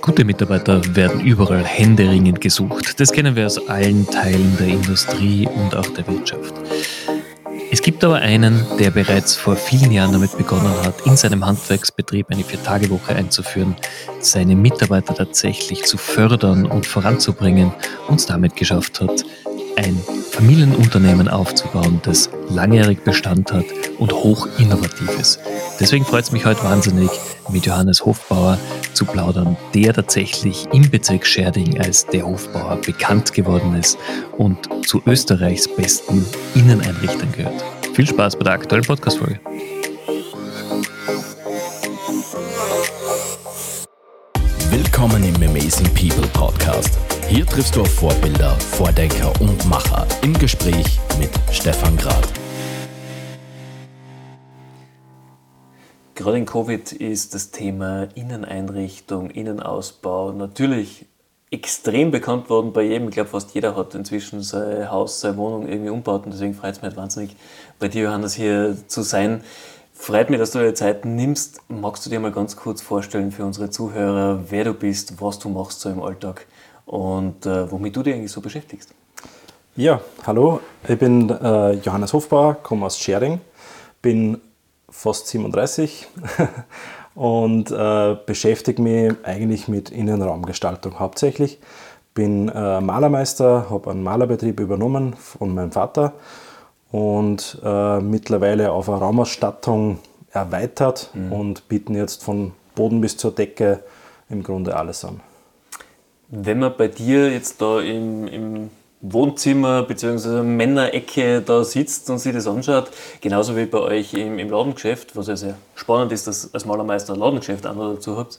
Gute Mitarbeiter werden überall händeringend gesucht. Das kennen wir aus allen Teilen der Industrie und auch der Wirtschaft. Es gibt aber einen, der bereits vor vielen Jahren damit begonnen hat, in seinem Handwerksbetrieb eine Vier-Tage-Woche einzuführen, seine Mitarbeiter tatsächlich zu fördern und voranzubringen und damit geschafft hat, ein Familienunternehmen aufzubauen, das langjährig Bestand hat und hoch innovativ ist. Deswegen freut es mich heute wahnsinnig, mit Johannes Hofbauer zu plaudern, der tatsächlich im Bezirk Scherding als der Hofbauer bekannt geworden ist und zu Österreichs besten Inneneinrichtern gehört. Viel Spaß bei der aktuellen Podcast-Folge. Willkommen im Amazing People Podcast hier triffst du auf Vorbilder, Vordenker und Macher im Gespräch mit Stefan Grad. Gerade in Covid ist das Thema Inneneinrichtung, Innenausbau natürlich extrem bekannt worden bei jedem. Ich glaube, fast jeder hat inzwischen sein Haus, seine Wohnung irgendwie umgebaut und deswegen freut es mich halt wahnsinnig, bei dir, Johannes, hier zu sein. Freut mich, dass du dir Zeit nimmst. Magst du dir mal ganz kurz vorstellen für unsere Zuhörer, wer du bist, was du machst so im Alltag? Und äh, womit du dich eigentlich so beschäftigst. Ja, hallo, ich bin äh, Johannes Hofbauer, komme aus Schering, bin fast 37 und äh, beschäftige mich eigentlich mit Innenraumgestaltung hauptsächlich. Bin äh, Malermeister, habe einen Malerbetrieb übernommen von meinem Vater und äh, mittlerweile auf eine Raumausstattung erweitert mhm. und bieten jetzt von Boden bis zur Decke im Grunde alles an. Wenn man bei dir jetzt da im, im Wohnzimmer bzw. Männerecke da sitzt und sich das anschaut, genauso wie bei euch im, im Ladengeschäft, was ja sehr spannend ist, dass als Malermeister ein Ladengeschäft auch noch dazu habt,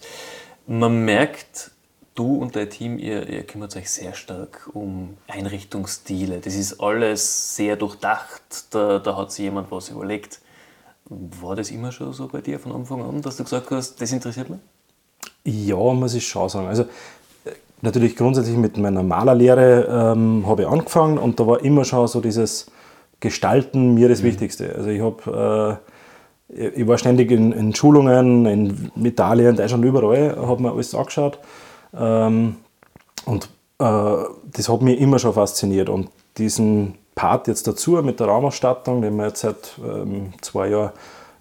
man merkt, du und dein Team, ihr, ihr kümmert euch sehr stark um Einrichtungsstile. Das ist alles sehr durchdacht, da, da hat sich jemand was überlegt. War das immer schon so bei dir von Anfang an, dass du gesagt hast, das interessiert mich? Ja, muss ich schon sagen. Also natürlich grundsätzlich mit meiner Malerlehre ähm, habe ich angefangen und da war immer schon so dieses Gestalten mir das mhm. Wichtigste. Also ich habe äh, ich war ständig in, in, Schulungen in Italien, Deutschland, überall, habe mir alles angeschaut ähm, und äh, das hat mich immer schon fasziniert und diesen Part jetzt dazu mit der Raumausstattung, den wir jetzt seit ähm, zwei Jahren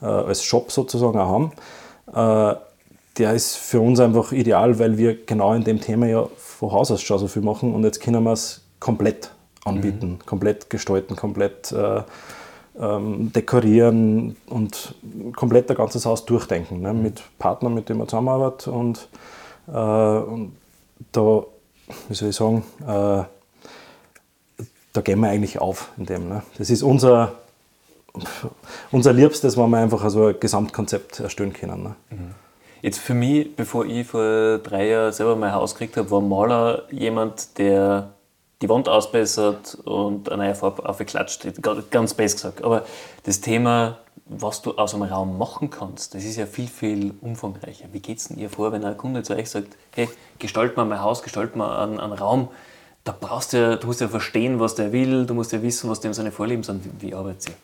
äh, als Shop sozusagen auch haben, äh, der ist für uns einfach ideal, weil wir genau in dem Thema ja von Haus aus schon so viel machen und jetzt können wir es komplett anbieten, mhm. komplett gestalten, komplett äh, ähm, dekorieren und komplett das ganze Haus durchdenken. Ne? Mhm. Mit Partnern, mit denen wir zusammenarbeiten und, äh, und da, wie soll ich sagen, äh, da gehen wir eigentlich auf in dem. Ne? Das ist unser, unser Liebstes, wenn wir einfach so ein Gesamtkonzept erstellen können. Ne? Mhm. Jetzt für mich, bevor ich vor drei Jahren selber mein Haus gekriegt habe, war Maler jemand, der die Wand ausbessert und eine neue Farbe aufgeklatscht. Ganz best gesagt. Aber das Thema, was du aus einem Raum machen kannst, das ist ja viel, viel umfangreicher. Wie geht es denn ihr vor, wenn ein Kunde zu euch sagt, hey, gestalt mal mein Haus, gestalt mal einen, einen Raum, da brauchst du ja, du musst ja verstehen, was der will, du musst ja wissen, was dem seine Vorlieben sind. Wie, wie arbeitet ihr?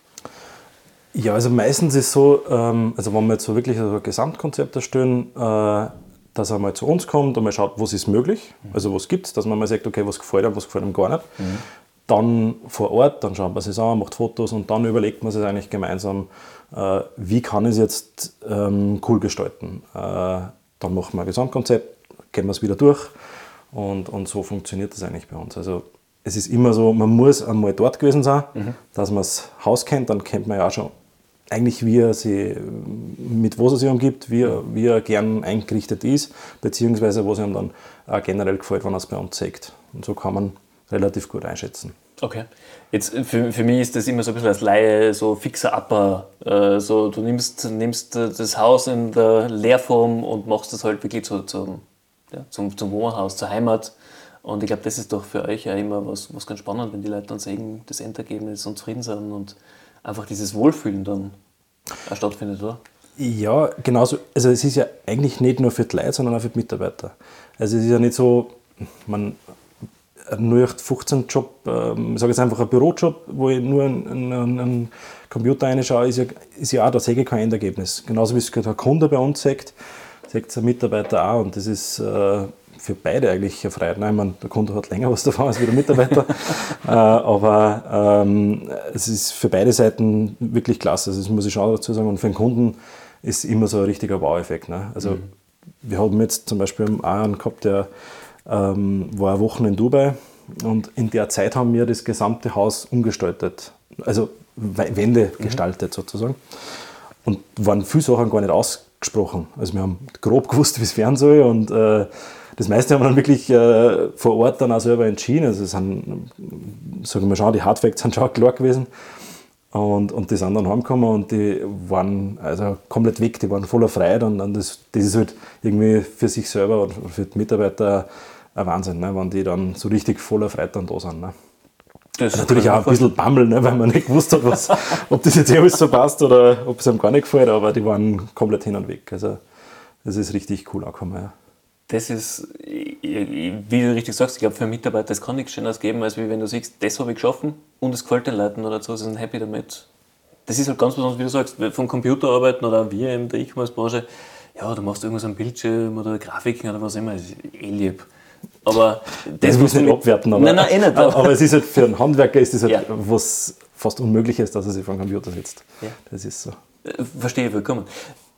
Ja, also meistens ist es so, ähm, also wenn wir jetzt so wirklich ein Gesamtkonzept erstellen, äh, dass er mal zu uns kommt und mal schaut, was ist möglich, also was gibt es, dass man mal sagt, okay, was gefällt einem, was gefällt einem gar nicht. Mhm. Dann vor Ort, dann schaut man sich an, macht Fotos und dann überlegt man sich eigentlich gemeinsam, äh, wie kann ich es jetzt ähm, cool gestalten. Äh, dann machen wir ein Gesamtkonzept, gehen wir es wieder durch und, und so funktioniert das eigentlich bei uns. Also es ist immer so, man muss einmal dort gewesen sein, mhm. dass man das Haus kennt, dann kennt man ja auch schon eigentlich wie er sie, mit was er sich umgibt, wie er, wie er gern eingerichtet ist, beziehungsweise was ihm dann auch generell gefällt, wenn er es bei uns zeigt. Und so kann man relativ gut einschätzen. Okay. Jetzt für, für mich ist das immer so ein bisschen als Laie so fixer Upper. Äh, so, du nimmst, nimmst das Haus in der Leerform und machst das halt wirklich zu, zu, ja, zum, zum Wohnhaus, zur Heimat. Und ich glaube, das ist doch für euch ja immer was, was ganz spannend, wenn die Leute dann sehen, das Endergebnis und zufrieden sind und einfach dieses Wohlfühlen dann stattfindet, oder? Ja, genauso. Also es ist ja eigentlich nicht nur für die Leute, sondern auch für die Mitarbeiter. Also es ist ja nicht so, man, ein 0815-Job, ähm, ich sage jetzt einfach ein Bürojob, wo ich nur einen, einen, einen Computer reinschaue, ist ja, ist ja auch, da sehe ich kein Endergebnis. Genauso wie es der Kunde bei uns sagt, sagt der Mitarbeiter auch. Und das ist äh, für beide eigentlich Freiheit. Nein, meine, der Kunde hat länger was davon als der Mitarbeiter. äh, aber ähm, es ist für beide Seiten wirklich klasse. Also das muss ich schon dazu sagen. Und für den Kunden ist immer so ein richtiger Wow-Effekt. Ne? Also mhm. wir haben jetzt zum Beispiel einen gehabt, der ähm, war eine Woche in Dubai und in der Zeit haben wir das gesamte Haus umgestaltet. Also Wände mhm. gestaltet sozusagen. Und waren viele Sachen gar nicht ausgesprochen. Also wir haben grob gewusst, wie es werden soll und äh, das meiste haben wir dann wirklich äh, vor Ort dann auch selber entschieden. Also es sind, sagen wir schon, die Hardfacts sind schon klar gewesen. Und, und die sind dann heimgekommen und die waren also komplett weg, die waren voller Freude und, und das, das ist halt irgendwie für sich selber und für die Mitarbeiter ein Wahnsinn, ne, wenn die dann so richtig voller Freude dann da sind. Ne. Das natürlich auch ein bisschen Bammel, ne, weil man nicht gewusst hat, was, ob das jetzt alles so passt oder ob es einem gar nicht gefällt, aber die waren komplett hin und weg. Also das ist richtig cool angekommen. Ja das ist, wie du richtig sagst, ich glaube, für einen Mitarbeiter, das kann nichts Schöneres geben, als wenn du siehst, das habe ich geschaffen und es gefällt den Leuten oder so, sie sind happy damit. Das ist halt ganz besonders, wie du sagst, vom Computer arbeiten oder wir in der E-Commerce-Branche, ja, du machst irgendwas am Bildschirm oder Grafiken oder was immer, das ist eh lieb. Aber das, muss nicht abwerten, aber, nein, nein, eh nicht, aber, aber, es ist halt für einen Handwerker ist das halt ja. was fast Unmögliches, dass er sich vor den Computer setzt. Ja. Das ist so. Äh, verstehe vollkommen.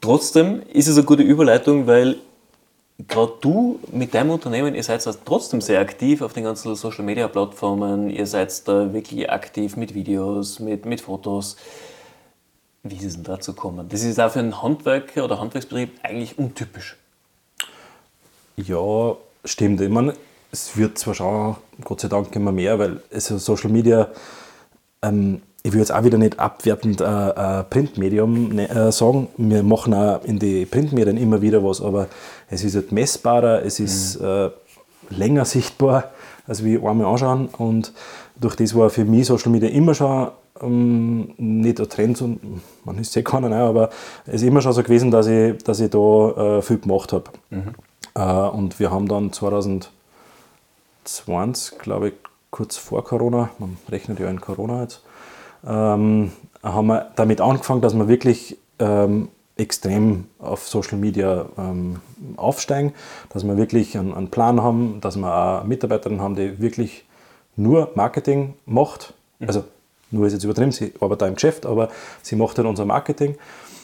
Trotzdem ist es eine gute Überleitung, weil gerade du mit deinem Unternehmen, ihr seid trotzdem sehr aktiv auf den ganzen Social Media Plattformen, ihr seid da wirklich aktiv mit Videos, mit, mit Fotos. Wie ist es denn dazu gekommen? Das ist auch für einen Handwerker oder Handwerksbetrieb eigentlich untypisch. Ja, stimmt. Ich meine, es wird zwar schon, Gott sei Dank, immer mehr, weil also Social Media ähm, ich will jetzt auch wieder nicht abwertend äh, Printmedium ne, äh, sagen. Wir machen auch in die Printmedien immer wieder was, aber es ist halt messbarer, es ist mhm. äh, länger sichtbar, als wir einmal anschauen. Und durch das war für mich Social Media immer schon ähm, nicht ein Trend, und man ist eh keiner, ne, aber es ist immer schon so gewesen, dass ich, dass ich da äh, viel gemacht habe. Mhm. Äh, und wir haben dann 2020, glaube ich, kurz vor Corona, man rechnet ja in Corona jetzt, ähm, haben wir damit angefangen, dass wir wirklich ähm, extrem auf Social Media ähm, aufsteigen, dass wir wirklich einen, einen, Plan haben, dass wir auch Mitarbeiter haben, die wirklich nur Marketing macht. Mhm. Also nur ist jetzt übertrieben, sie arbeitet im Geschäft, aber sie macht halt unser Marketing.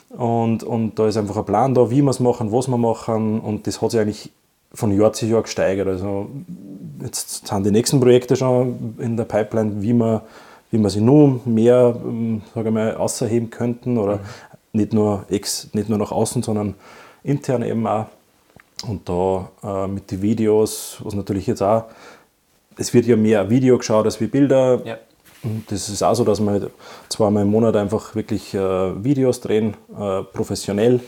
Und, und da ist einfach ein Plan da, wie wir es machen, was wir machen. Und das hat sich eigentlich von Jahr zu Jahr gesteigert. Also jetzt sind die nächsten Projekte schon in der Pipeline, wie wir wie wir sie nur mehr ähm, sage mal, außerheben könnten oder mhm. nicht, nur ex, nicht nur nach außen, sondern intern eben auch. Und da äh, mit den Videos, was natürlich jetzt auch, es wird ja mehr Video geschaut als wie Bilder. Ja. Und das ist auch so, dass wir zweimal im Monat einfach wirklich äh, Videos drehen, äh, professionell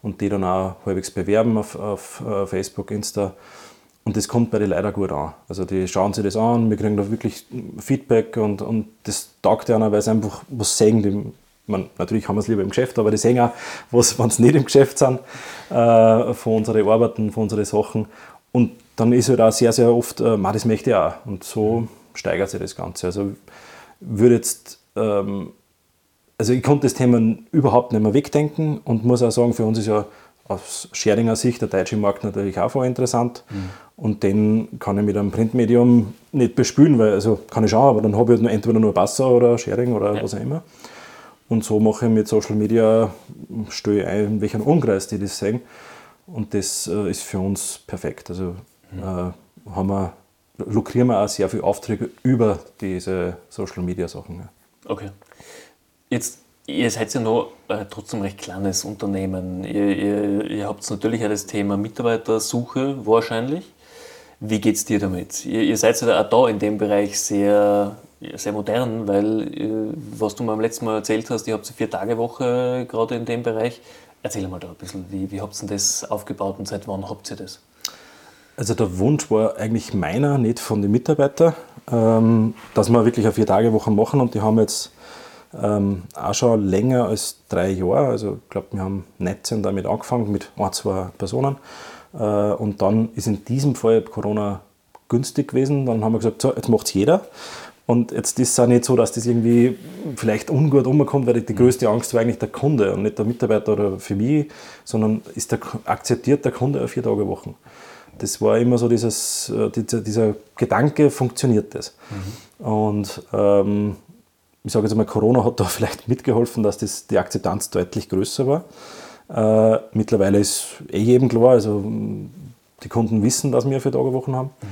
und die dann auch halbwegs bewerben auf, auf äh, Facebook, Insta. Und das kommt bei den Leuten gut an. Also die schauen sich das an, wir kriegen da wirklich Feedback und, und das taugt ja weil sie einfach was sehen. Die, man, natürlich haben wir es lieber im Geschäft, aber die sehen auch, was, wenn sie nicht im Geschäft sind, äh, von unseren Arbeiten, von unseren Sachen. Und dann ist halt auch sehr, sehr oft, äh, das möchte ich auch. Und so steigert sich das Ganze. Also würde jetzt, ähm, also ich konnte das Thema überhaupt nicht mehr wegdenken und muss auch sagen, für uns ist ja aus Scheringer Sicht der deutsche Markt natürlich auch voll interessant. Mhm. Und den kann ich mit einem Printmedium nicht bespülen, weil, also kann ich schauen, aber dann habe ich halt entweder nur Wasser oder Sharing oder ja. was auch immer. Und so mache ich mit Social Media, stelle ein, in welchen Umkreis die das sehen. Und das äh, ist für uns perfekt. Also mhm. äh, haben wir, lukrieren wir auch sehr viele Aufträge über diese Social Media Sachen. Ja. Okay. Jetzt Ihr seid ja noch äh, trotzdem recht kleines Unternehmen. Ihr, ihr, ihr habt natürlich auch das Thema Mitarbeitersuche wahrscheinlich. Wie geht es dir damit? Ihr, ihr, seid ja auch da in dem Bereich sehr, sehr modern, weil, äh, was du mir am letzten Mal erzählt hast, ihr habt eine Vier-Tage-Woche gerade in dem Bereich. Erzähl mal da ein bisschen, wie, wie habt ihr das aufgebaut und seit wann habt ihr das? Also der Wunsch war eigentlich meiner, nicht von den Mitarbeitern, ähm, dass wir wirklich eine Vier-Tage-Woche machen und die haben jetzt ähm, auch schon länger als drei Jahre. Also ich glaube, wir haben 19 damit angefangen mit ein, zwei Personen. Äh, und dann ist in diesem Fall Corona günstig gewesen. Dann haben wir gesagt, so, jetzt macht es jeder. Und jetzt ist es auch nicht so, dass das irgendwie vielleicht ungut umkommt, weil die größte Angst war eigentlich der Kunde und nicht der Mitarbeiter oder für mich, sondern ist der, akzeptiert der Kunde eine vier Tage Wochen. Das war immer so dieses, äh, dieser, dieser Gedanke, funktioniert das? Mhm. Und ähm, ich sage jetzt mal, Corona hat da vielleicht mitgeholfen, dass das, die Akzeptanz deutlich größer war. Äh, mittlerweile ist eh jedem klar, also die Kunden wissen, dass wir vier Tage Wochen haben. Mhm.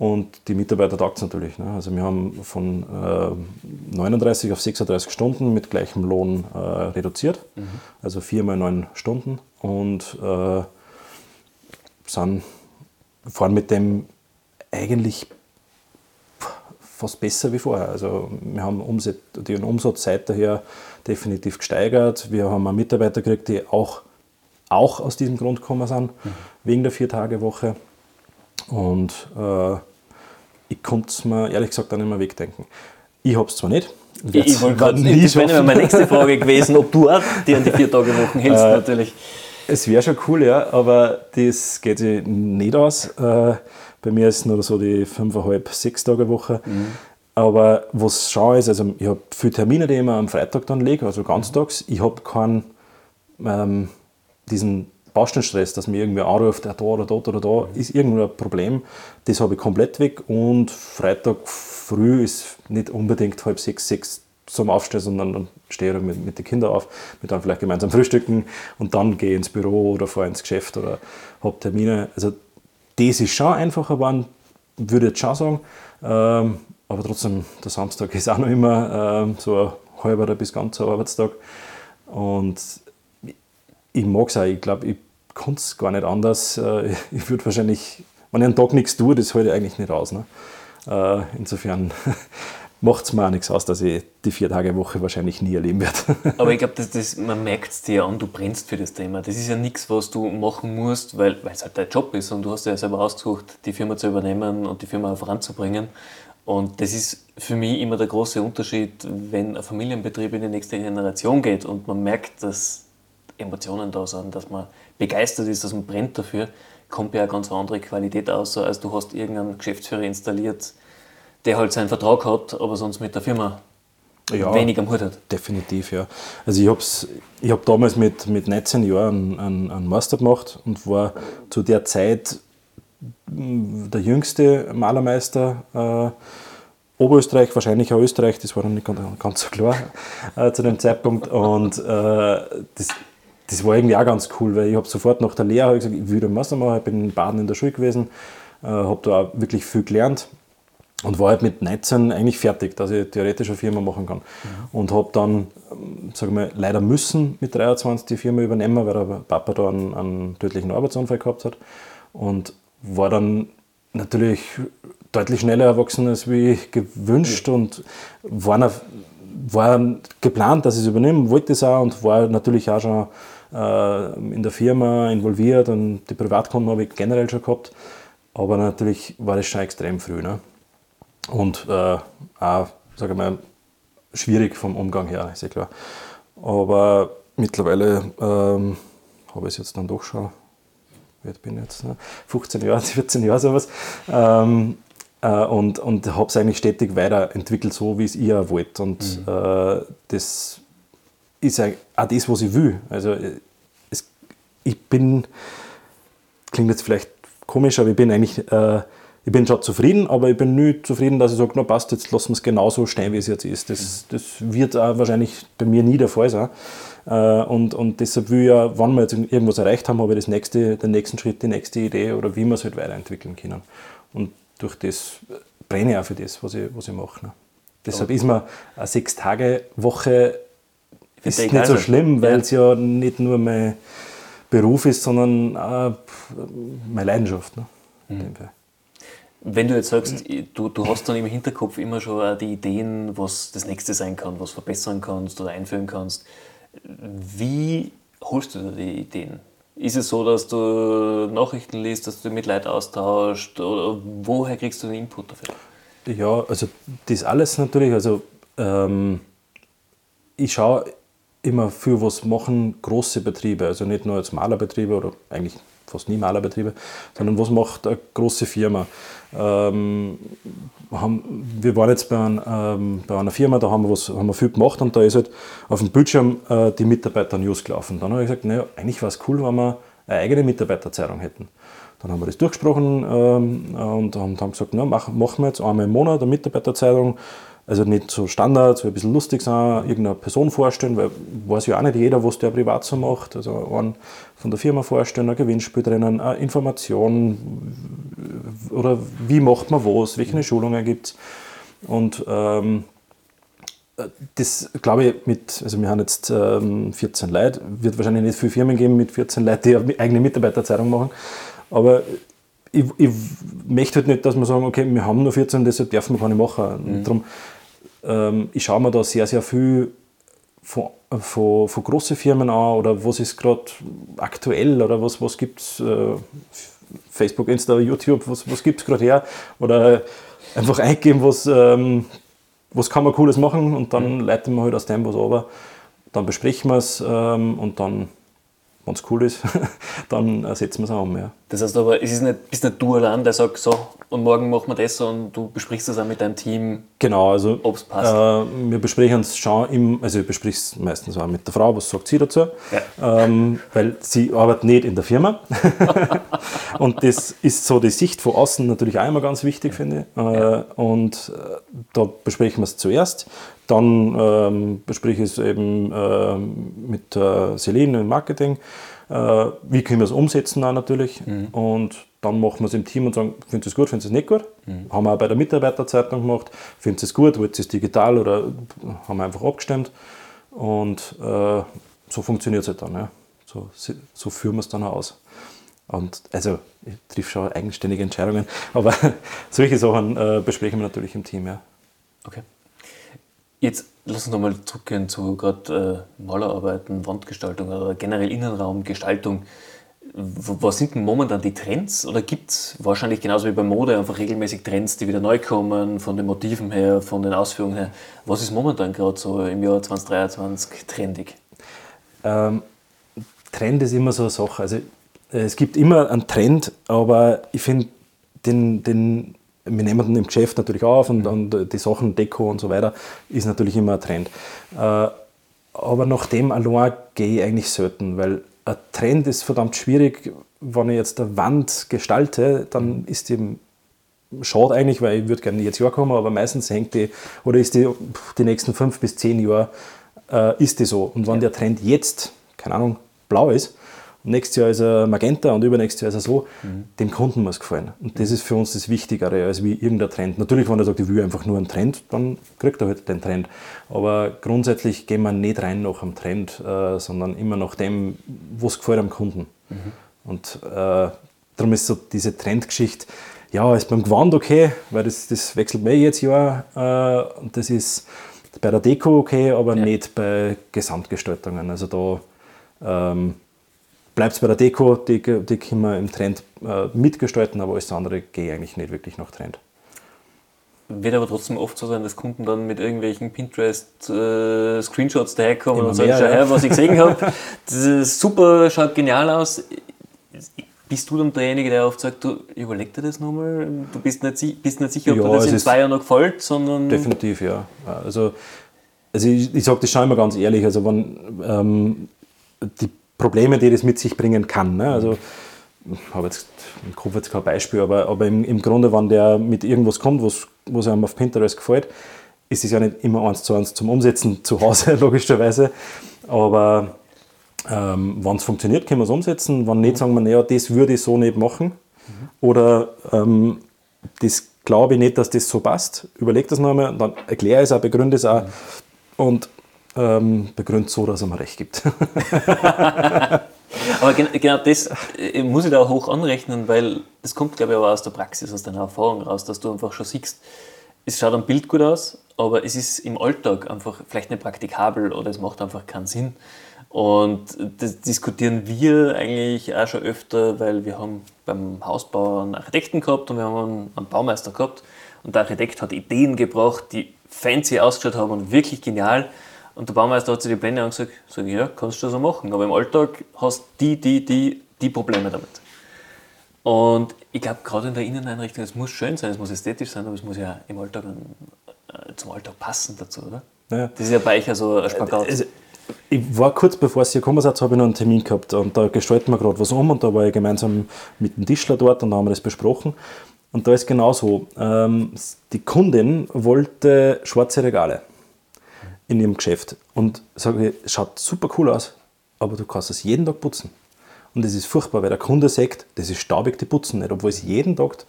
Und die Mitarbeiter taugt es natürlich. Ne? Also wir haben von äh, 39 auf 36 Stunden mit gleichem Lohn äh, reduziert. Mhm. Also viermal neun Stunden. Und äh, sind, fahren mit dem eigentlich fast besser wie vorher. Also wir haben Umsatz, den Umsatz seither definitiv gesteigert. Wir haben Mitarbeiter gekriegt, die auch, auch aus diesem Grund gekommen sind, mhm. wegen der Vier-Tage-Woche. Und äh, ich konnte es mir ehrlich gesagt auch nicht mehr wegdenken. Ich habe es zwar nicht. Ich, wollte gerade Das wäre meine nächste Frage gewesen, ob du auch dir an die Vier-Tage-Wochen hältst, äh, natürlich. Es wäre schon cool, ja, aber das geht sich nicht aus. Äh, bei mir ist es nur so die 5,5, 6 Tage Woche. Mhm. Aber was schon ist, also ich habe viele Termine, die ich immer am Freitag dann lege, also ganztags. Ich habe keinen ähm, diesen Baustellenstress, dass mir irgendwer anruft, da oder dort oder da, ist irgendein Problem. Das habe ich komplett weg und Freitag früh ist nicht unbedingt halb sechs, sechs zum Aufstehen, sondern dann stehe ich mit, mit den Kindern auf, mit dann vielleicht gemeinsam frühstücken und dann gehe ich ins Büro oder fahre ins Geschäft oder habe Termine. Also das ist schon einfacher geworden, würde ich jetzt schon sagen. Ähm, aber trotzdem, der Samstag ist auch noch immer ähm, so ein halber bis ganzer Arbeitstag. Und ich mag es auch, ich glaube, ich kann es gar nicht anders. Äh, ich würde wahrscheinlich, wenn ich einen Tag nichts tue, das halte ich eigentlich nicht aus. Ne? Äh, insofern macht es mir auch nichts aus, dass ich die vier Tage Woche wahrscheinlich nie erleben werde. Aber ich glaube, das, das, man merkt es dir an, du brennst für das Thema. Das ist ja nichts, was du machen musst, weil es halt dein Job ist und du hast ja selber ausgesucht, die Firma zu übernehmen und die Firma voranzubringen. Und das ist für mich immer der große Unterschied, wenn ein Familienbetrieb in die nächste Generation geht und man merkt, dass Emotionen da sind, dass man begeistert ist, dass man brennt dafür, kommt ja eine ganz andere Qualität aus, als du hast irgendeinen Geschäftsführer installiert, der halt seinen Vertrag hat, aber sonst mit der Firma ja, wenig am Hut hat. Definitiv, ja. Also ich habe ich hab damals mit, mit 19 Jahren einen, einen Master gemacht und war zu der Zeit der jüngste Malermeister äh, Oberösterreich, wahrscheinlich auch Österreich, das war noch nicht ganz, ganz so klar äh, zu dem Zeitpunkt. Und äh, das, das war irgendwie auch ganz cool, weil ich habe sofort nach der Lehre gesagt, ich würde Master machen, ich bin in Baden in der Schule gewesen, äh, habe da auch wirklich viel gelernt und war halt mit 19 eigentlich fertig, dass ich theoretisch eine Firma machen kann. Mhm. Und habe dann, ähm, sage mal, leider müssen mit 23 die Firma übernehmen, weil der Papa da einen, einen tödlichen Arbeitsunfall gehabt hat. Und war dann natürlich deutlich schneller erwachsen als wie gewünscht ja. und war, war geplant, dass ich es übernehme, wollte es auch und war natürlich auch schon äh, in der Firma involviert und die Privatkunden habe ich generell schon gehabt. Aber natürlich war das schon extrem früh. Ne? Und äh, auch, sage ich mal, schwierig vom Umgang her, ist ja klar. Aber mittlerweile ähm, habe ich es jetzt dann doch schon, wie bin ich jetzt, ne? 15 Jahre, 14 Jahre sowas. Ähm, äh, und und habe es eigentlich stetig weiterentwickelt, so wie es ihr wollt. Und mhm. äh, das ist auch das, was ich will. Also es, ich bin, klingt jetzt vielleicht komisch, aber ich bin eigentlich, äh, ich bin schon zufrieden, aber ich bin nicht zufrieden, dass ich sage, na passt, jetzt lassen wir es genauso stehen, wie es jetzt ist. Das, das wird auch wahrscheinlich bei mir nie der Fall sein. Äh, und, und deshalb will ich ja, wenn wir jetzt irgendwas erreicht haben, habe ich das nächste, den nächsten Schritt, die nächste Idee oder wie wir es halt weiterentwickeln können. Und durch das brenne ich auch für das, was ich, was ich mache. Ne? Deshalb ist mir eine Sechs-Tage-Woche ist nicht so schlimm, weil es ja. ja nicht nur mein Beruf ist, sondern auch meine Leidenschaft. Ne? Mhm. Wenn du jetzt sagst, du, du hast dann im Hinterkopf immer schon die Ideen, was das nächste sein kann, was verbessern kannst oder einführen kannst, wie holst du da die Ideen? Ist es so, dass du Nachrichten liest, dass du mit Leuten austauscht? Oder woher kriegst du den Input dafür? Ja, also das alles natürlich. Also ähm, ich schaue immer viel was machen große Betriebe, also nicht nur jetzt Malerbetriebe oder eigentlich fast nie Malerbetriebe, sondern was macht eine große Firma. Ähm, haben, wir waren jetzt bei, ein, ähm, bei, einer Firma, da haben wir, was, haben wir viel gemacht und da ist halt auf dem Bildschirm äh, die Mitarbeiter-News gelaufen. Dann habe ich gesagt, naja, eigentlich wäre es cool, wenn wir eine eigene Mitarbeiterzeitung hätten. Dann haben wir das durchgesprochen ähm, und, und, haben gesagt, na, machen wir jetzt einmal im Monat eine Mitarbeiterzeitung also nicht so Standard, so ein bisschen lustig sein, irgendeine Person vorstellen, weil weiß ja auch nicht jeder, was der privat so macht. Also einen von der Firma vorstellen, ein Gewinnspiel drinnen, eine Information oder wie macht man was, welche Schulungen gibt es. Und ähm, das glaube ich mit, also wir haben jetzt ähm, 14 Leute, wird wahrscheinlich nicht viele Firmen geben mit 14 Leuten, die eine eigene Mitarbeiterzeitung machen, aber ich, ich, möchte halt nicht, dass wir sagen, okay, wir haben nur 14, deshalb dürfen wir keine machen. Mhm. Darum ähm, ich schaue mir da sehr, sehr viel von, von, von großen Firmen an oder was ist gerade aktuell oder was, was gibt es, äh, Facebook, Insta, YouTube, was, was gibt es gerade her oder einfach eingeben, was, ähm, was kann man Cooles machen und dann mhm. leiten wir halt aus dem was aber. Dann besprechen wir es ähm, und dann wenn es cool ist, dann setzen wir es auch um. Ja. Das heißt aber, es ist nicht, bist nicht du allein, der sagt, so, und morgen machen wir das und du besprichst das auch mit deinem Team, genau, also, ob es passt. Äh, wir besprechen es schon, im, also ich bespreche es meistens auch mit der Frau, was sagt sie dazu, ja. ähm, weil sie arbeitet nicht in der Firma. und das ist so die Sicht von außen natürlich auch immer ganz wichtig, finde ich. Äh, ja. Und äh, da besprechen wir es zuerst. Dann ähm, bespreche ich es eben äh, mit äh, Celine im Marketing. Äh, wie können wir es umsetzen auch natürlich. Mhm. Und dann machen wir es im Team und sagen, findest du es gut, findest du es nicht gut? Mhm. Haben wir auch bei der Mitarbeiterzeitung gemacht. Findest du es gut, wollt ihr es digital oder haben wir einfach abgestimmt. Und äh, so funktioniert es halt dann. Ja. So, so führen wir es dann aus. Und also, ich triff schon eigenständige Entscheidungen, aber solche Sachen äh, besprechen wir natürlich im Team. Ja. Okay. Jetzt lass uns nochmal zurückgehen zu gerade äh, Malerarbeiten, Wandgestaltung oder generell Innenraumgestaltung. Was sind denn momentan die Trends? Oder gibt es wahrscheinlich genauso wie bei Mode einfach regelmäßig Trends, die wieder neu kommen, von den Motiven her, von den Ausführungen her? Was ist momentan gerade so im Jahr 2023 trendig? Ähm, Trend ist immer so eine Sache. Also, es gibt immer einen Trend, aber ich finde den, den wir nehmen den im Geschäft natürlich auf und, und, die Sachen, Deko und so weiter, ist natürlich immer ein Trend. Äh, aber nach dem allein gehe ich eigentlich selten, weil ein Trend ist verdammt schwierig. Wenn ich jetzt eine Wand gestalte, dann ist die schade eigentlich, weil ich würde gerne jetzt Jahr kommen, aber meistens hängt die, oder ist die die nächsten fünf bis zehn Jahre, äh, ist die so. Und wenn der Trend jetzt, keine Ahnung, blau ist, nächstes Jahr ist er Magenta und übernächstes Jahr ist er so, mhm. dem Kunden muss gefallen. Und das ist für uns das Wichtigere als wie irgendein Trend. Natürlich, wenn er sagt, ich will einfach nur einen Trend, dann kriegt er halt den Trend. Aber grundsätzlich gehen wir nicht rein nach einem Trend, äh, sondern immer nach dem, was gefällt am Kunden. Mhm. Und äh, darum ist so diese Trendgeschichte, ja, ist beim Gewand okay, weil das, das wechselt mir jetzt Jahr. Äh, und das ist bei der Deko okay, aber ja. nicht bei Gesamtgestaltungen. Also da ähm, bleibt es bei der Deko, die, die können wir im Trend äh, mitgestalten, aber alles andere gehe eigentlich nicht wirklich nach Trend. Wird aber trotzdem oft so sein, dass Kunden dann mit irgendwelchen Pinterest-Screenshots äh, daherkommen und sagen, schau her, was ich gesehen habe. Das ist super, schaut genial aus. Bist du dann derjenige, der oft sagt, du überleg dir das nochmal, du bist nicht, bist nicht sicher, ob ja, dir das in zwei Jahren noch gefällt, sondern... Definitiv, ja. Also, also ich, ich sage das schon immer ganz ehrlich, also wenn ähm, die Probleme, die das mit sich bringen kann. Ne? Also, ich habe jetzt im Kopf jetzt kein Beispiel, aber, aber im, im Grunde, wenn der mit irgendwas kommt, was, was einem auf Pinterest gefällt, ist es ja nicht immer eins zu eins zum Umsetzen zu Hause, logischerweise. Aber ähm, wenn es funktioniert, können wir es umsetzen. Wenn nicht, sagen wir, naja, das würde ich so nicht machen. Oder ähm, das glaube ich nicht, dass das so passt. Überleg das nochmal, dann erkläre es auch, begründe es auch. Und ähm, begründet so, dass er mir recht gibt. aber genau, genau das äh, muss ich da hoch anrechnen, weil das kommt, glaube ich, aber aus der Praxis, aus deiner Erfahrung raus, dass du einfach schon siehst, es schaut am Bild gut aus, aber es ist im Alltag einfach vielleicht nicht praktikabel oder es macht einfach keinen Sinn. Und das diskutieren wir eigentlich auch schon öfter, weil wir haben beim Hausbau einen Architekten gehabt und wir haben einen Baumeister gehabt. Und der Architekt hat Ideen gebracht, die fancy ausgeschaut haben und wirklich genial. Und der Baumeister hat sich die Pläne angesagt, sage ich, ja, kannst du so machen. Aber im Alltag hast du die, die, die, die Probleme damit. Und ich glaube, gerade in der Inneneinrichtung, es muss schön sein, es muss ästhetisch sein, aber es muss ja im Alltag äh, zum Alltag passen dazu, oder? Ja. Das ist ja bei euch ja so ein Spagat. Also, ich war kurz bevor Sie gekommen sind, habe ich noch einen Termin gehabt und da gestalten wir gerade was um und da war ich gemeinsam mit dem Tischler dort und da haben wir das besprochen. Und da ist genau so, ähm, die Kundin wollte schwarze Regale in ihrem Geschäft und sage es schaut super cool aus, aber du kannst es jeden Tag putzen. Und das ist furchtbar, weil der Kunde sagt, das ist staubig, die putzen nicht, obwohl es jeden Tag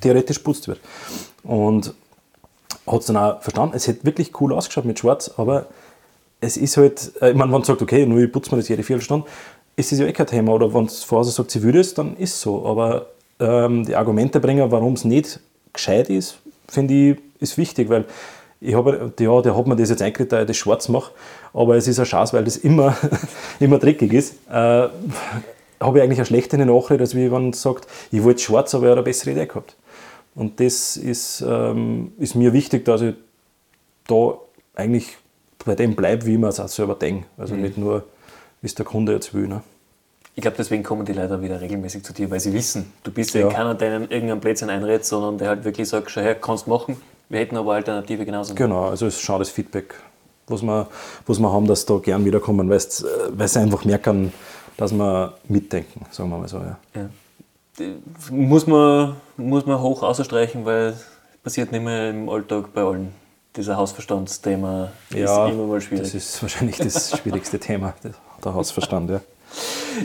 theoretisch putzt wird. Und hat es dann auch verstanden, es hätte wirklich cool ausgeschaut mit Schwarz, aber es ist halt, äh, ich meine, wenn man sagt, okay, nur ich putze mir das jede Viertelstunde, ist das ja eh kein Thema. Oder wenn es vorher sagt, sie würde es, dann ist es so. Aber ähm, die Argumente bringen, warum es nicht gescheit ist, finde ich, ist wichtig, weil ich habe, ja, der hat mir das jetzt eingeredet, dass ich das schwarz mache, aber es ist eine Chance, weil das immer, immer dreckig ist. Äh, habe ich eigentlich eine schlechtere Nachrede, als wenn man sagt, ich wollte schwarz, aber ich habe eine bessere Idee gehabt. Und das ist, ähm, ist mir wichtig, dass ich da eigentlich bei dem bleibe, wie man es auch selber denkt. Also mhm. nicht nur, wie es der Kunde jetzt will. Ne? Ich glaube, deswegen kommen die Leute wieder regelmäßig zu dir, weil sie wissen, du bist ja, ja. keiner, der ihnen irgendeinen Plätzchen einredet, sondern der halt wirklich sagt, schau her, kannst machen, wir hätten aber Alternative genauso. Genau, also es ist schades Feedback, was wir, was wir haben, dass da gern wiederkommen, weil sie einfach merken, dass wir mitdenken, sagen wir mal so. Ja. ja. Muss, man, muss man hoch ausstreichen, weil es passiert nicht mehr im Alltag bei allen. Dieser Hausverstandsthema ja, ist immer mal schwierig. Das ist wahrscheinlich das schwierigste Thema, der Hausverstand. Ja.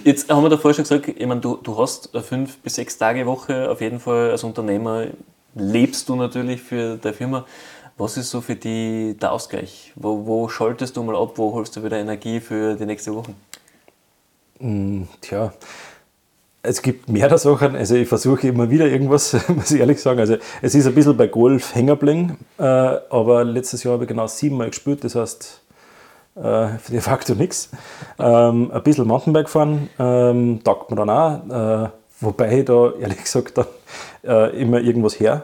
Jetzt haben wir davor schon gesagt, ich meine, du, du hast eine fünf bis sechs Tage Woche auf jeden Fall als Unternehmer lebst du natürlich für deine Firma. Was ist so für dich der Ausgleich? Wo, wo schaltest du mal ab? Wo holst du wieder Energie für die nächste Woche? Mm, tja, es gibt mehrere Sachen. Also ich versuche immer wieder irgendwas, muss ich ehrlich sagen. Also es ist ein bisschen bei Golf hängerbling, äh, aber letztes Jahr habe ich genau siebenmal gespielt, das heißt äh, de facto nichts. Ähm, ein bisschen Mountainbike fahren ähm, taugt mir dann auch, äh, wobei ich da ehrlich gesagt dann äh, immer irgendwas her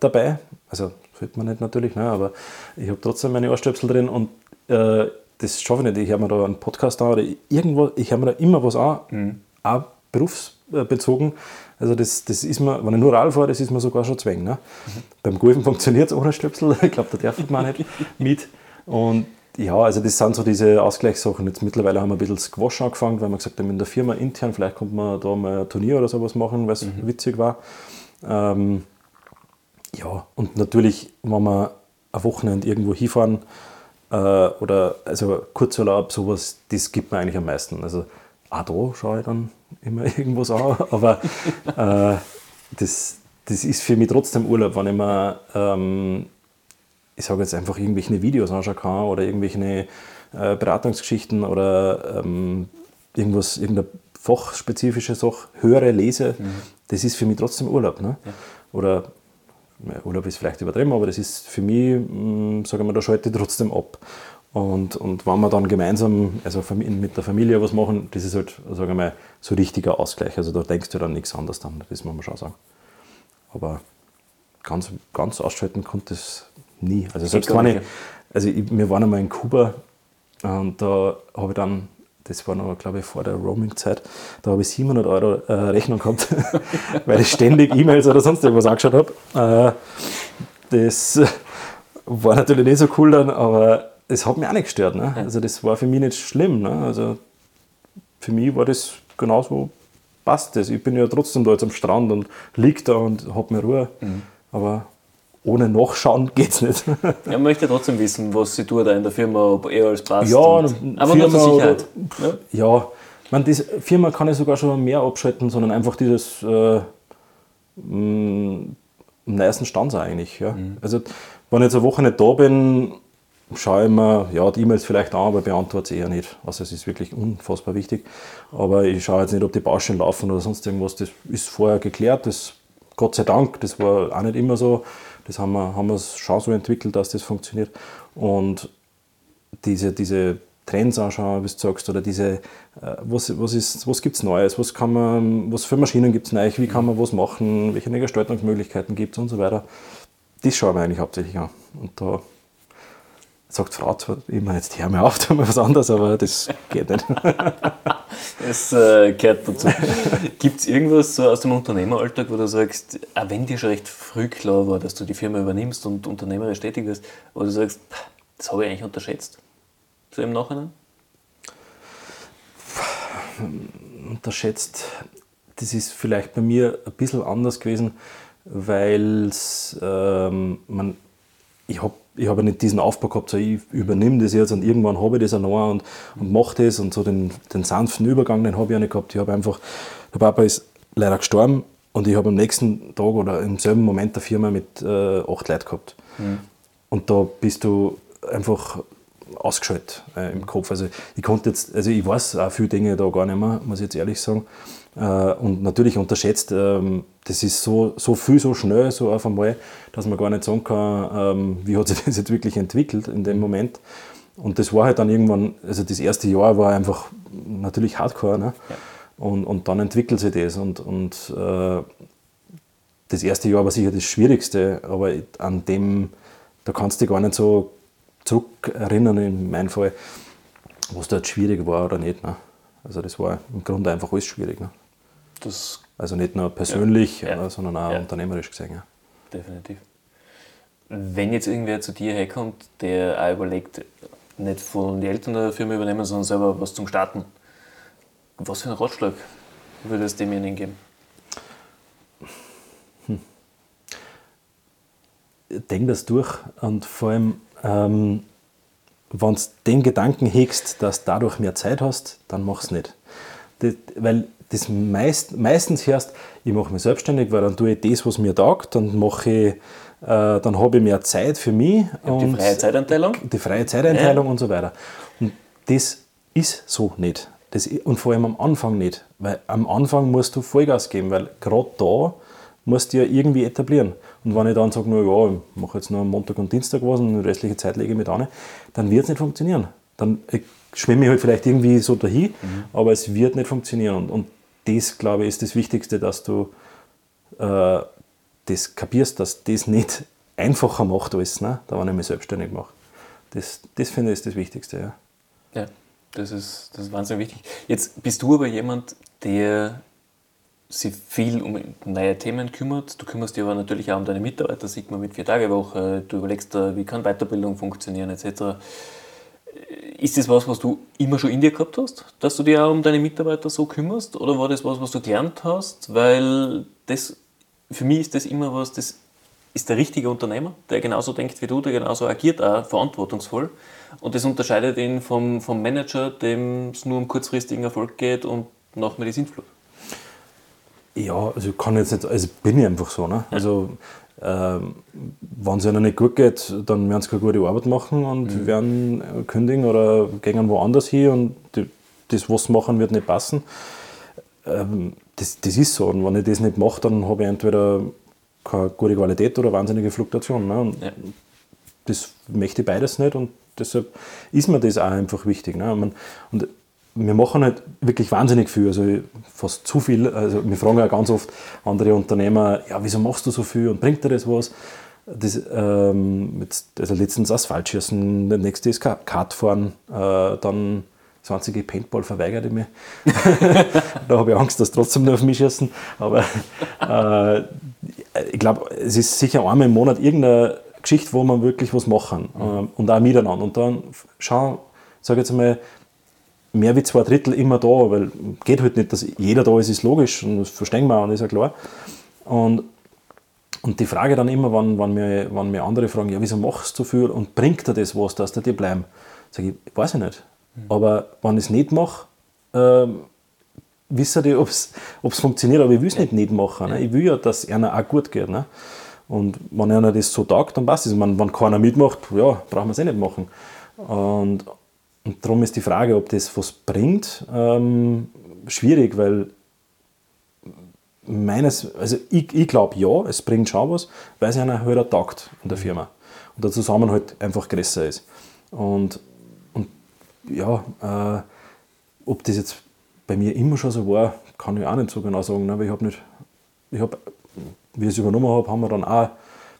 dabei. Also sollte man nicht natürlich, ne, aber ich habe trotzdem meine Ohrstöpsel drin und äh, das schaffe ich nicht. Ich höre mir da einen Podcast an oder irgendwo, ich höre mir da immer was an, mhm. auch berufsbezogen. Also das, das ist mir, wenn ich nur Rad fahre, das ist mir sogar schon zwäng. Ne? Mhm. Beim Golfen funktioniert es ohne Stöpsel, ich glaube, da darf man nicht mit. Und ja, also das sind so diese Ausgleichssachen. Jetzt mittlerweile haben wir ein bisschen Squash angefangen, weil wir gesagt haben, in der Firma intern, vielleicht kommt man da mal ein Turnier oder sowas machen, weil es mhm. witzig war. Ähm, ja, und natürlich, wenn wir ein Wochenende irgendwo hinfahren, äh, oder also Kurzurlaub, sowas, das gibt mir eigentlich am meisten. Also auch da schaue ich dann immer irgendwas an, aber äh, das, das ist für mich trotzdem Urlaub, wenn ich mir, ähm, ich sage jetzt einfach, irgendwelche Videos anschauen kann oder irgendwelche äh, Beratungsgeschichten oder ähm, irgendwas, irgendeine fachspezifische Sache höre, lese, mhm. das ist für mich trotzdem Urlaub. Ne? Ja. Oder Urlaub ist vielleicht übertrieben, aber das ist für mich, mm, sagen wir, da schalte ich trotzdem ab. Und, und wenn wir dann gemeinsam, also mit der Familie was machen, das ist halt, sagen wir mal, so richtiger Ausgleich. Also da denkst du dann nichts anderes dann, das muss man schon sagen. Aber ganz, ganz ausschalten konnte es nie. Also selbst wenn ich, also ich, wir waren einmal in Kuba und da habe ich dann das war noch, glaube ich, vor der Roaming-Zeit, da habe ich 700 Euro äh, Rechnung gehabt, weil ich ständig E-Mails oder sonst irgendwas angeschaut habe. Äh, das war natürlich nicht so cool dann, aber es hat mich auch nicht gestört. Ne? Also das war für mich nicht schlimm. Ne? Also für mich war das genauso, passt das. Ich bin ja trotzdem da jetzt am Strand und liege da und habe mir Ruhe. Mhm. Aber ohne Nachschauen geht es nicht. man möchte trotzdem wissen, was sie tut da in der Firma, ob er alles passt. Ja, aber Firma nur zur Sicherheit. Oder, ja, ja man, die Firma kann ich sogar schon mehr abschalten, sondern einfach dieses äh, am neuesten Stand eigentlich. Ja. Mhm. Also, wenn ich jetzt eine Woche nicht da bin, schaue ich mir ja, die E-Mails vielleicht an, aber beantworte sie eher nicht. Also es ist wirklich unfassbar wichtig. Aber ich schaue jetzt nicht, ob die Baustellen laufen oder sonst irgendwas. Das ist vorher geklärt. Das, Gott sei Dank, das war auch nicht immer so. Das haben wir, haben wir schon so entwickelt, dass das funktioniert. Und diese, diese Trends anschauen, wie du sagst, oder diese, äh, was, was, was gibt es Neues, was, kann man, was für Maschinen gibt es neu, wie kann man was machen, welche Gestaltungsmöglichkeiten gibt es und so weiter. Das schauen wir eigentlich hauptsächlich an. Und da sagt Frau zwar immer, jetzt hör mir auf, tu mal was anderes, aber das geht nicht. Das äh, gehört dazu. Gibt es irgendwas so aus dem Unternehmeralltag, wo du sagst, auch wenn dir schon recht früh klar war, dass du die Firma übernimmst und unternehmerisch tätig wirst, wo du sagst, das habe ich eigentlich unterschätzt? So im Nachhinein? Unterschätzt, das ist vielleicht bei mir ein bisschen anders gewesen, weil ähm, man, ich habe ich hab nicht diesen Aufbau gehabt, so ich übernehme das jetzt und irgendwann habe ich das auch noch und, und mache das und so den, den sanften Übergang, den habe ich ja nicht gehabt. Ich habe einfach, der Papa ist leider gestorben und ich habe am nächsten Tag oder im selben Moment eine Firma mit äh, acht Leuten gehabt. Mhm. Und da bist du einfach ausgeschaltet äh, im Kopf. Also ich konnte jetzt, also ich weiß auch viele Dinge da gar nicht mehr, muss ich jetzt ehrlich sagen. Äh, und natürlich unterschätzt, ähm, das ist so, so viel, so schnell, so auf einmal, dass man gar nicht sagen kann, ähm, wie hat sich das jetzt wirklich entwickelt in dem Moment. Und das war halt dann irgendwann, also das erste Jahr war einfach natürlich hardcore. Ne? Ja. Und, und dann entwickelt sich das. Und, und äh, das erste Jahr war sicher das Schwierigste, aber an dem, da kannst du dich gar nicht so zurückerinnern, in meinem Fall, was dort schwierig war oder nicht. Ne? Also das war im Grunde einfach alles schwierig. Ne? Also nicht nur persönlich, ja. Ja. sondern auch ja. unternehmerisch gesehen. Ja. Definitiv. Wenn jetzt irgendwer zu dir herkommt, der auch überlegt, nicht von den Eltern der Firma übernehmen, sondern selber was zum Starten, was für einen Ratschlag würde es demjenigen geben? Hm. Denk das durch und vor allem, ähm, wenn du den Gedanken hegst, dass du dadurch mehr Zeit hast, dann mach es nicht. Das, weil das meist, meistens hörst, ich mache mich selbstständig, weil dann tue ich das, was mir taugt, dann mache ich, äh, dann habe ich mehr Zeit für mich. Und die freie Zeiteinteilung? Die freie Zeiteinteilung ja. und so weiter. Und das ist so nicht. Das, und vor allem am Anfang nicht. Weil am Anfang musst du Vollgas geben, weil gerade da musst du ja irgendwie etablieren. Und wenn ich dann sage, ja, ich mache jetzt nur am Montag und Dienstag was und die restliche Zeit lege ich mit an, dann wird es nicht funktionieren. Dann schwimme ich halt vielleicht irgendwie so dahin, mhm. aber es wird nicht funktionieren. Und, und das, glaube ich, ist das Wichtigste, dass du äh, das kapierst, dass das nicht einfacher macht als, ne, da wenn ich mich selbstständig mache. Das, das finde ich ist das Wichtigste. Ja. ja, das ist, das ist wahnsinnig wichtig. Jetzt bist du aber jemand, der sich viel um neue Themen kümmert. Du kümmerst dich aber natürlich auch um deine Mitarbeiter, sieht man mit vier Tage Woche. Du überlegst, wie kann Weiterbildung funktionieren etc. Ist das was, was du immer schon in dir gehabt hast, dass du dich auch um deine Mitarbeiter so kümmerst? Oder war das was, was du gelernt hast? Weil das, für mich ist das immer was, das ist der richtige Unternehmer, der genauso denkt wie du, der genauso agiert, auch verantwortungsvoll. Und das unterscheidet ihn vom, vom Manager, dem es nur um kurzfristigen Erfolg geht und nach mir die Sintflut. Ja, also ich kann jetzt nicht, also bin ich einfach so. Ne? Also ähm, wenn es ihnen nicht gut geht, dann werden sie keine gute Arbeit machen und mhm. werden kündigen oder gehen woanders hin und die, das, was sie machen, wird nicht passen. Ähm, das, das ist so. Und wenn ich das nicht mache, dann habe ich entweder keine gute Qualität oder wahnsinnige Fluktuation. Ne? Und ja. Das möchte ich beides nicht und deshalb ist mir das auch einfach wichtig. Ne? Und wir machen halt wirklich wahnsinnig viel, also fast zu viel. Also wir fragen ja ganz oft andere Unternehmer, ja, wieso machst du so viel und bringt dir das was? Das, ähm, jetzt, also letztens Asphaltschießen, der nächste ist Kartfahren, äh, dann 20 Paintball verweigert ich mir. da habe ich Angst, dass trotzdem nur auf mich schießen. Aber äh, ich glaube, es ist sicher einmal im Monat irgendeine Geschichte, wo man wirklich was machen äh, und auch miteinander. Und dann schauen, sage jetzt mal, mehr wie zwei Drittel immer da, weil geht halt nicht, dass jeder da ist, ist logisch und das verstehen wir auch und ist ja klar. Und, und die Frage dann immer, wenn, wenn, mir, wenn mir andere fragen, ja, wieso machst du so viel und bringt dir das was, dass die bleiben? Sage ich, weiß ich nicht. Mhm. Aber wenn ich es nicht mache, ähm, wissen die, ob es funktioniert, aber ich will es nicht nicht machen. Ne? Ich will ja, dass es einer auch gut geht. Ne? Und wenn einer das so taugt, dann passt es. Wenn, wenn keiner mitmacht, ja, brauchen wir es eh nicht machen. Und, und darum ist die Frage, ob das was bringt, ähm, schwierig, weil meines, also ich, ich glaube ja, es bringt schon was, weil es einer höher taugt in der Firma und der Zusammenhalt einfach größer ist. Und, und ja, äh, ob das jetzt bei mir immer schon so war, kann ich auch nicht so genau sagen, ne? weil ich habe nicht, ich habe, wie ich es übernommen habe, haben wir dann auch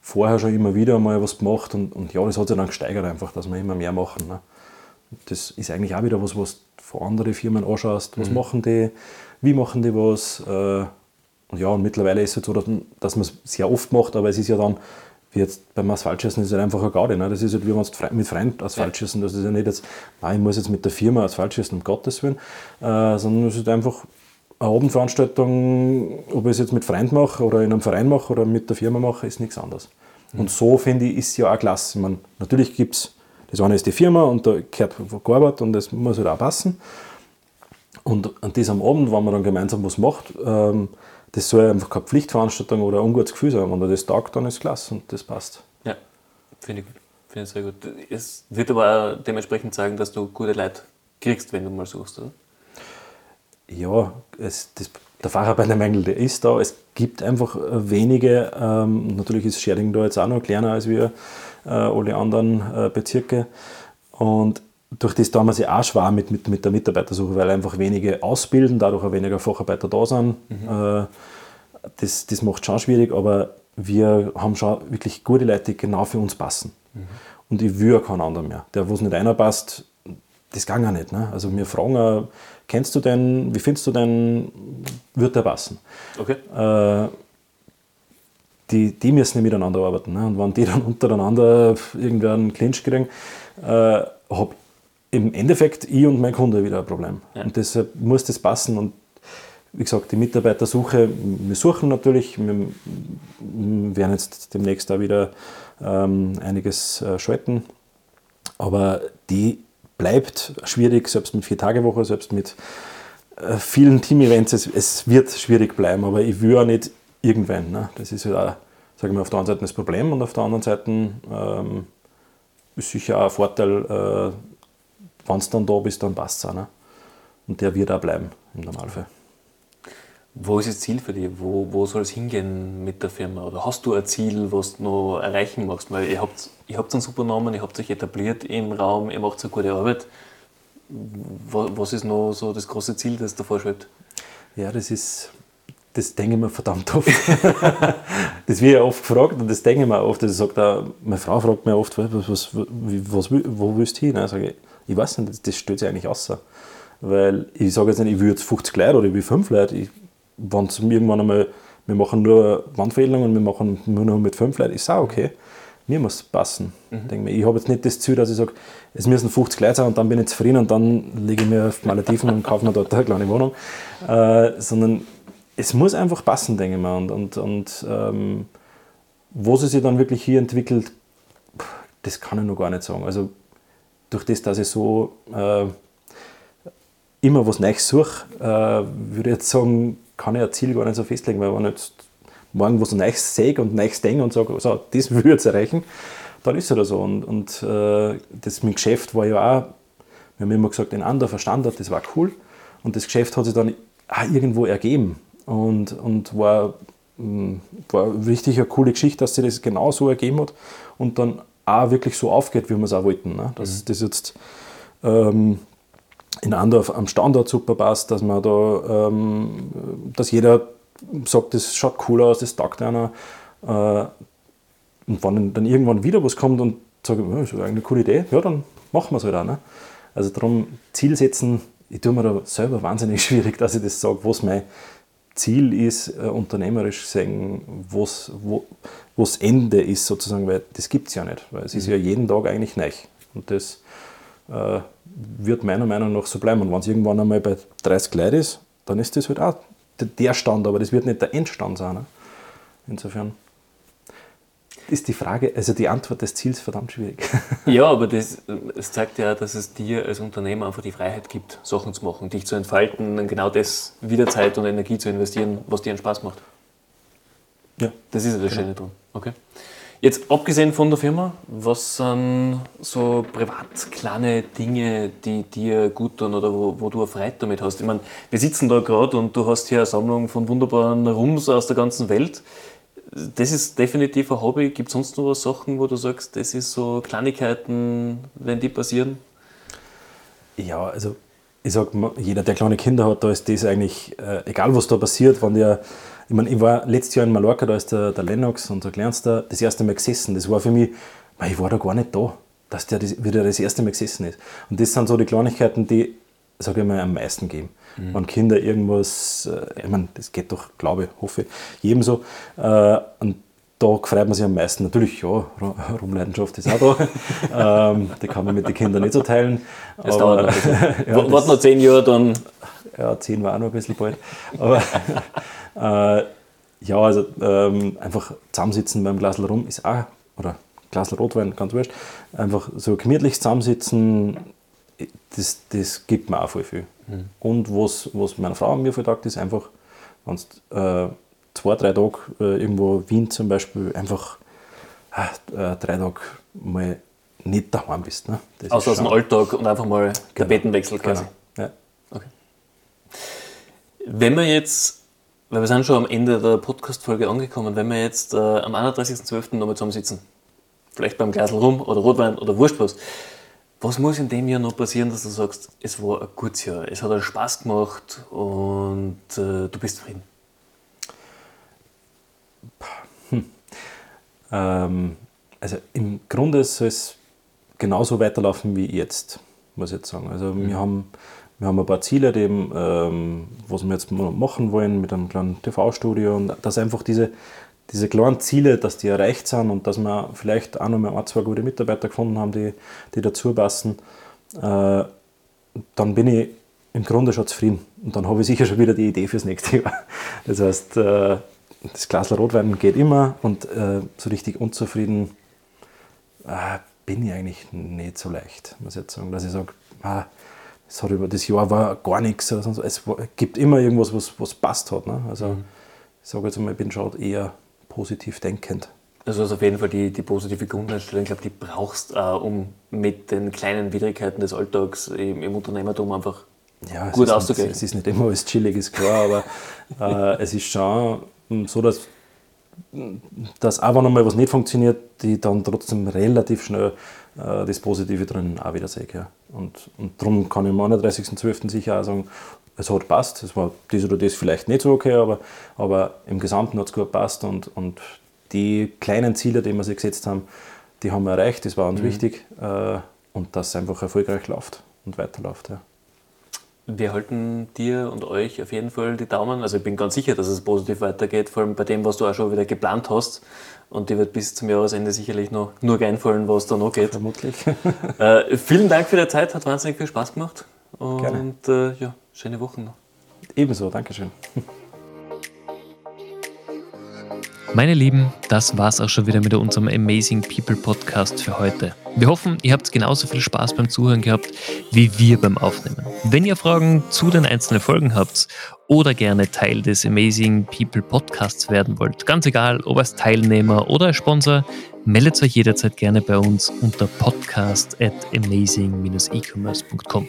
vorher schon immer wieder mal was gemacht und, und ja, das hat sich dann gesteigert einfach, dass wir immer mehr machen. Ne? Das ist eigentlich auch wieder was, was du von anderen Firmen anschaust. Was mhm. machen die? Wie machen die was? Äh, und ja, und mittlerweile ist es halt so, dass, dass man es sehr oft macht, aber es ist ja dann, wie jetzt beim Asphaltschießen, ist halt einfach eine Gaudi. Ne? Das ist halt wie wenn man mit Freunden Asphaltschießen, das ist ja nicht jetzt, nein, ich muss jetzt mit der Firma Asphaltschießen, um Gottes Willen, äh, sondern es ist einfach eine Abendveranstaltung, ob ich es jetzt mit Freunden mache oder in einem Verein mache oder mit der Firma mache, ist nichts anderes. Mhm. Und so finde ich, ist es ja auch klasse. Ich meine, natürlich gibt es, das eine ist die Firma und da gehört gearbeitet und das muss halt auch passen. Und an diesem Abend, wenn man dann gemeinsam was macht, ähm, das soll einfach keine Pflichtveranstaltung oder ein ungutes Gefühl sein. Wenn er das tagt, dann ist es klasse und das passt. Ja, finde ich gut. Finde ich sehr gut. Es wird aber auch dementsprechend sagen, dass du gute Leute kriegst, wenn du mal suchst, oder? Ja, es, das, der Facharbeitermängel, der ist da. Es gibt einfach wenige. Ähm, natürlich ist Scherding da jetzt auch noch kleiner als wir äh, alle anderen äh, Bezirke. Und durch das wir sich auch schwer mit, mit, mit der Mitarbeitersuche, weil einfach wenige ausbilden, dadurch auch weniger Facharbeiter da sind. Mhm. Äh, das, das macht schon schwierig, aber wir haben schon wirklich gute Leute, die genau für uns passen. Mhm. Und ich will keinen anderen mehr. Der, wo es nicht einer passt, das kann ja nicht. Ne? Also wir fragen, auch, kennst du den, wie findest du den, wird der passen? Okay. Äh, die, die müssen ja miteinander arbeiten. Ne? Und wenn die dann untereinander irgendeinen Clinch kriegen, äh, habe im Endeffekt ich und mein Kunde wieder ein Problem. Ja. Und deshalb muss das passen. Und wie gesagt, die Mitarbeitersuche, wir suchen natürlich, wir werden jetzt demnächst da wieder ähm, einiges äh, schalten. Aber die bleibt schwierig, selbst mit Vier-Tage-Woche, selbst mit äh, vielen Team-Events. Es, es, wird schwierig bleiben, aber ich will auch nicht irgendwann. Ne? Das ist ja, sagen wir, auf der einen Seite das Problem und auf der anderen Seite ähm, ist sicher auch ein Vorteil, äh, wenn du dann da bist, dann passt es auch. Ne? Und der wird auch bleiben im Normalfall. Wo ist das Ziel für dich? Wo, wo soll es hingehen mit der Firma? Oder hast du ein Ziel, was du noch erreichen magst? Weil ihr habt, ihr habt einen super Namen, ihr habt euch etabliert im Raum, ihr macht eine gute Arbeit. Was ist noch so das große Ziel, das da vorschwebt? Ja, das ist, das denke ich mir verdammt oft. das wird ja oft gefragt und das denke ich mir oft. Das sagt auch, meine Frau fragt mich oft, was, was, was, wo willst du hin? Ich sage, ich weiß nicht, das stellt sich eigentlich außer. Weil ich sage jetzt nicht, ich will jetzt 50 Leute oder ich will 5 Leute. wenn es irgendwann einmal, wir machen nur Wandveränderungen, wir machen nur noch mit 5 Leuten, ist auch okay. Mir muss es passen. Mhm. Ich, ich habe jetzt nicht das Ziel, dass ich sage, es müssen 50 Leute sein und dann bin ich zufrieden und dann lege ich mir auf Malediven und kaufe mir dort eine kleine Wohnung. Äh, sondern es muss einfach passen, denke ich mal. Und, und, und ähm, wo sie sich dann wirklich hier entwickelt, das kann ich noch gar nicht sagen. Also durch das, dass ich so äh, immer was Neues suche, äh, würde ich jetzt sagen, kann ich ein Ziel gar nicht so festlegen, weil wenn ich jetzt morgen was Neues sehe und Neues denke und sage, so, das würde ich erreichen, dann ist es halt so. Und, und äh, das mit Geschäft war ja auch, wir haben immer gesagt, ein anderer Standard, das war cool. Und das Geschäft hat sich dann auch irgendwo ergeben und, und war, mm, war richtig eine coole Geschichte, dass sich das genau so ergeben hat und dann auch wirklich so aufgeht, wie wir es auch wollten. Ne? Dass mhm. das jetzt ähm, in Andorf am Standort super passt, dass man da, ähm, dass jeder sagt, das schaut cool aus, das taugt einer. Äh, und wenn dann irgendwann wieder was kommt und sagt, ja, das ist eigentlich eine coole Idee, ja, dann machen wir es halt auch. Ne? Also darum Ziel setzen, ich tue mir da selber wahnsinnig schwierig, dass ich das sage, was mein Ziel ist, äh, unternehmerisch sehen, was, wo, das Ende ist sozusagen, weil das gibt es ja nicht, weil es ist ja mhm. jeden Tag eigentlich neu. Und das äh, wird meiner Meinung nach so bleiben. Und wenn es irgendwann einmal bei 30 Leuten ist, dann ist das halt auch der Stand, aber das wird nicht der Endstand sein. Ne? Insofern ist die Frage, also die Antwort des Ziels verdammt schwierig. Ja, aber das, das zeigt ja, dass es dir als Unternehmer einfach die Freiheit gibt, Sachen zu machen, dich zu entfalten, genau das wieder Zeit und Energie zu investieren, was dir einen Spaß macht. Ja. Das ist ja das genau. Schöne dran. Okay. Jetzt abgesehen von der Firma, was sind so privat kleine Dinge, die dir gut tun oder wo, wo du Freude damit hast? Ich meine, wir sitzen da gerade und du hast hier eine Sammlung von wunderbaren Rums aus der ganzen Welt. Das ist definitiv ein Hobby. Gibt es sonst noch was Sachen, wo du sagst, das ist so Kleinigkeiten, wenn die passieren? Ja, also ich sage, jeder, der kleine Kinder hat, da ist das eigentlich, äh, egal was da passiert, wenn der Ich meine, ich war letztes Jahr in Mallorca, da ist der, der Lennox, unser Kleinster, das erste Mal gesessen. Das war für mich, weil ich war da gar nicht da, dass der das, wieder das erste Mal gesessen ist. Und das sind so die Kleinigkeiten, die, sage ich mal, am meisten geben. Mhm. Wenn Kinder irgendwas, äh, ich meine, das geht doch, glaube ich, hoffe ich, jedem so. Äh, und da freut man sich am meisten. Natürlich, ja, Rumleidenschaft ist auch da. ähm, die kann man mit den Kindern nicht so teilen. Das aber, dauert noch. ja, Warte noch zehn Jahre, dann. Ja, zehn war auch noch ein bisschen bald. Aber äh, ja, also ähm, einfach zusammensitzen beim Glas rum ist auch, oder Glas Rotwein, ganz wurscht. Einfach so gemütlich zusammensitzen, das, das gibt mir auch voll viel. Mhm. Und was, was meiner Frau mir vertagt, ist einfach, wenn äh, zwei, drei Tage äh, irgendwo Wien zum Beispiel einfach äh, drei Tage mal nicht daheim bist. Ne? Das Außer aus dem Alltag und einfach mal genau. Tapetenwechsel quasi. Genau. Ja. Okay. Wenn wir jetzt, weil wir sind schon am Ende der Podcast-Folge angekommen, wenn wir jetzt äh, am 31.12. nochmal zusammensitzen, vielleicht beim Glasl rum oder Rotwein oder Wurscht was, was muss in dem Jahr noch passieren, dass du sagst, es war ein gutes Jahr, es hat einen Spaß gemacht und äh, du bist zufrieden? Hm. Ähm, also im Grunde soll es genauso weiterlaufen wie jetzt, muss ich jetzt sagen. Also mhm. wir, haben, wir haben ein paar Ziele, die, ähm, was wir jetzt machen wollen mit einem kleinen TV-Studio und dass einfach diese, diese kleinen Ziele, dass die erreicht sind und dass wir vielleicht auch noch mal ein, zwei gute Mitarbeiter gefunden haben, die, die dazu passen, äh, dann bin ich im Grunde schon zufrieden. Und dann habe ich sicher schon wieder die Idee fürs nächste Jahr. Das heißt, äh, das Glas Rotwein geht immer und äh, so richtig unzufrieden äh, bin ich eigentlich nicht so leicht, muss ich jetzt sagen, dass ich sage, ah, das, hat über das Jahr war gar nichts. Oder sonst. Es gibt immer irgendwas, was, was passt hat. Ne? Also mhm. ich sage jetzt mal, ich bin schon eher positiv denkend. Also, also auf jeden Fall die, die positive Grundeinstellung, ich glaube, die brauchst äh, um mit den kleinen Widrigkeiten des Alltags im, im Unternehmertum einfach ja, gut auszugehen. Es ist nicht immer alles chillig, ist klar, aber äh, es ist schon so, dass, dass auch wenn einmal was nicht funktioniert, die dann trotzdem relativ schnell äh, das Positive drin auch wieder sehe. Ja. Und, und darum kann ich am 31.12. sicher auch sagen, es hat passt. Es war das oder das vielleicht nicht so okay, aber, aber im Gesamten hat es gut gepasst und, und die kleinen Ziele, die wir sich gesetzt haben, die haben wir erreicht, das war uns mhm. wichtig äh, und dass es einfach erfolgreich läuft und weiterläuft. Ja. Wir halten dir und euch auf jeden Fall die Daumen. Also ich bin ganz sicher, dass es positiv weitergeht, vor allem bei dem, was du auch schon wieder geplant hast. Und dir wird bis zum Jahresende sicherlich noch nur einfallen, was da noch geht. Vermutlich. äh, vielen Dank für die Zeit, hat wahnsinnig viel Spaß gemacht. Und äh, ja, schöne Wochen noch. Ebenso, Dankeschön. Meine Lieben, das war's auch schon wieder mit unserem Amazing People Podcast für heute. Wir hoffen, ihr habt genauso viel Spaß beim Zuhören gehabt wie wir beim Aufnehmen. Wenn ihr Fragen zu den einzelnen Folgen habt oder gerne Teil des Amazing People Podcasts werden wollt, ganz egal, ob als Teilnehmer oder als Sponsor, meldet euch jederzeit gerne bei uns unter podcast at amazing-ecommerce.com.